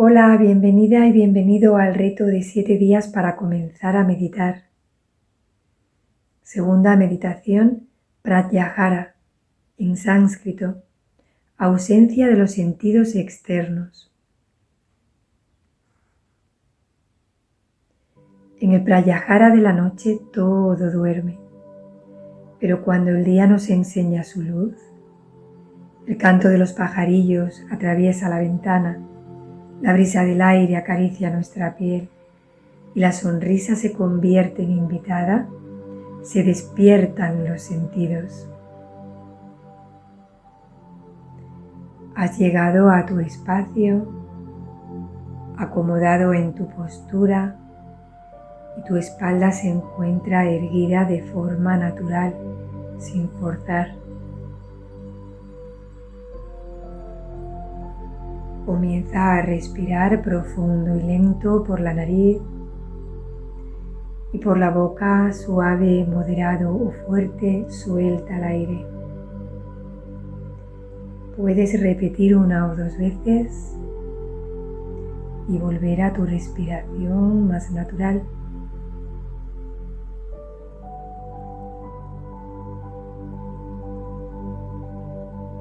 Hola, bienvenida y bienvenido al reto de siete días para comenzar a meditar. Segunda meditación, Pratyahara, en sánscrito, ausencia de los sentidos externos. En el Pratyahara de la noche todo duerme, pero cuando el día nos enseña su luz, el canto de los pajarillos atraviesa la ventana la brisa del aire acaricia nuestra piel y la sonrisa se convierte en invitada, se despiertan los sentidos. Has llegado a tu espacio, acomodado en tu postura y tu espalda se encuentra erguida de forma natural, sin forzar. Comienza a respirar profundo y lento por la nariz y por la boca suave, moderado o fuerte, suelta el aire. Puedes repetir una o dos veces y volver a tu respiración más natural.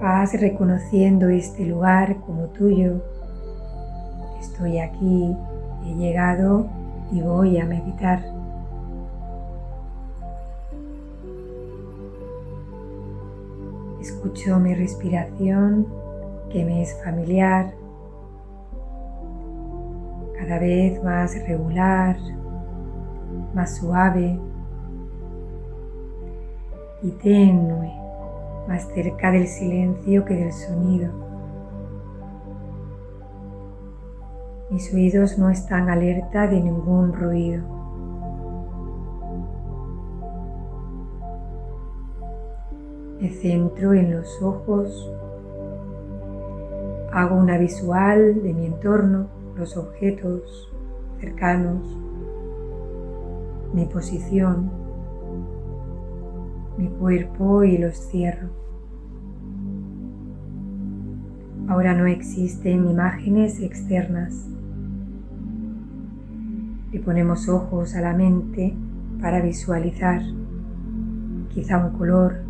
Reconociendo este lugar como tuyo. Estoy aquí, he llegado y voy a meditar. Escucho mi respiración que me es familiar, cada vez más regular, más suave y tenue más cerca del silencio que del sonido. Mis oídos no están alerta de ningún ruido. Me centro en los ojos, hago una visual de mi entorno, los objetos cercanos, mi posición mi cuerpo y los cierro. Ahora no existen imágenes externas. Le ponemos ojos a la mente para visualizar quizá un color.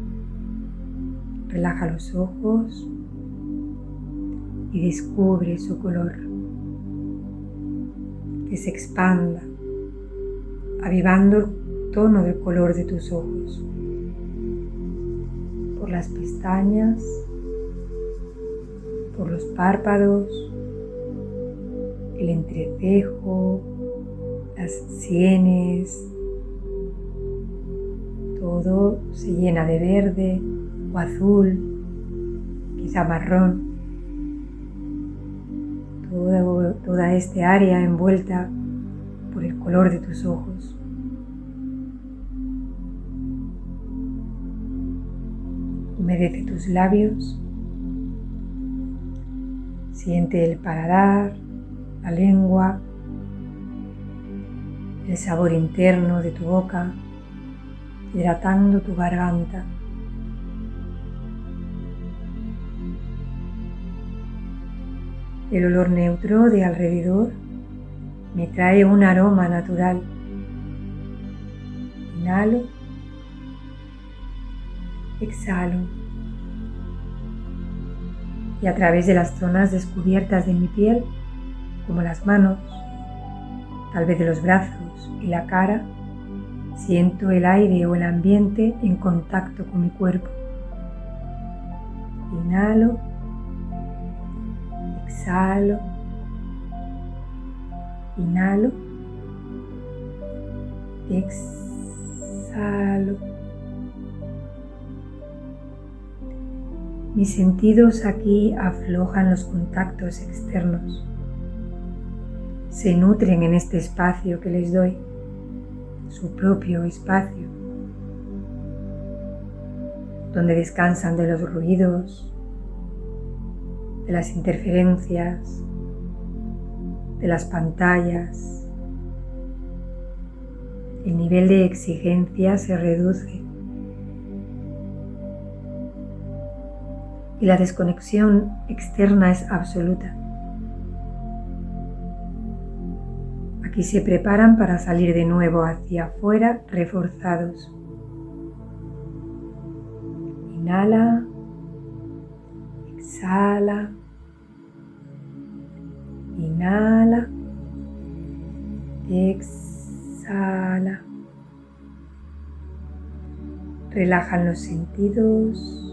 Relaja los ojos y descubre su color. Que se expanda, avivando el tono del color de tus ojos por las pestañas, por los párpados, el entrecejo, las sienes, todo se llena de verde o azul, quizá marrón. toda esta área envuelta por el color de tus ojos. Humedece tus labios. Siente el paladar, la lengua, el sabor interno de tu boca, hidratando tu garganta. El olor neutro de alrededor me trae un aroma natural. Inhalo exhalo y a través de las zonas descubiertas de mi piel, como las manos, tal vez de los brazos y la cara, siento el aire o el ambiente en contacto con mi cuerpo. Inhalo, exhalo, inhalo, exhalo. Mis sentidos aquí aflojan los contactos externos. Se nutren en este espacio que les doy, su propio espacio, donde descansan de los ruidos, de las interferencias, de las pantallas. El nivel de exigencia se reduce y la desconexión externa es absoluta. y se preparan para salir de nuevo hacia afuera reforzados. Inhala, exhala, inhala, exhala. Relajan los sentidos,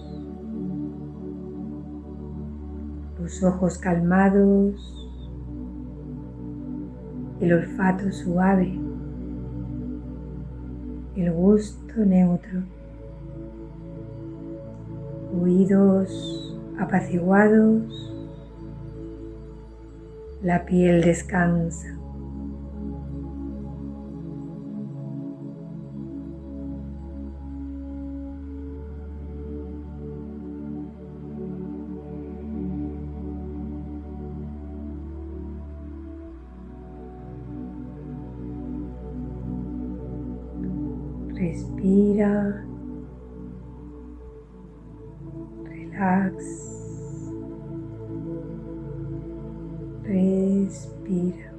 los ojos calmados, el olfato suave, el gusto neutro, oídos apaciguados, la piel descansa. Respira. Relax. Respira.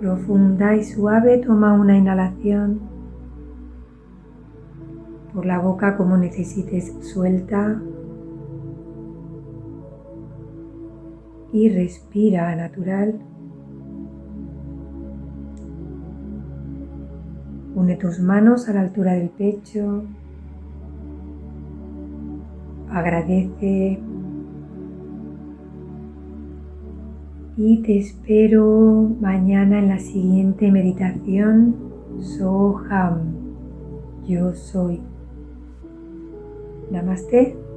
Profunda y suave, toma una inhalación por la boca como necesites, suelta y respira natural. Une tus manos a la altura del pecho. Agradece y te espero mañana en la siguiente meditación Soham. Yo soy. Namaste.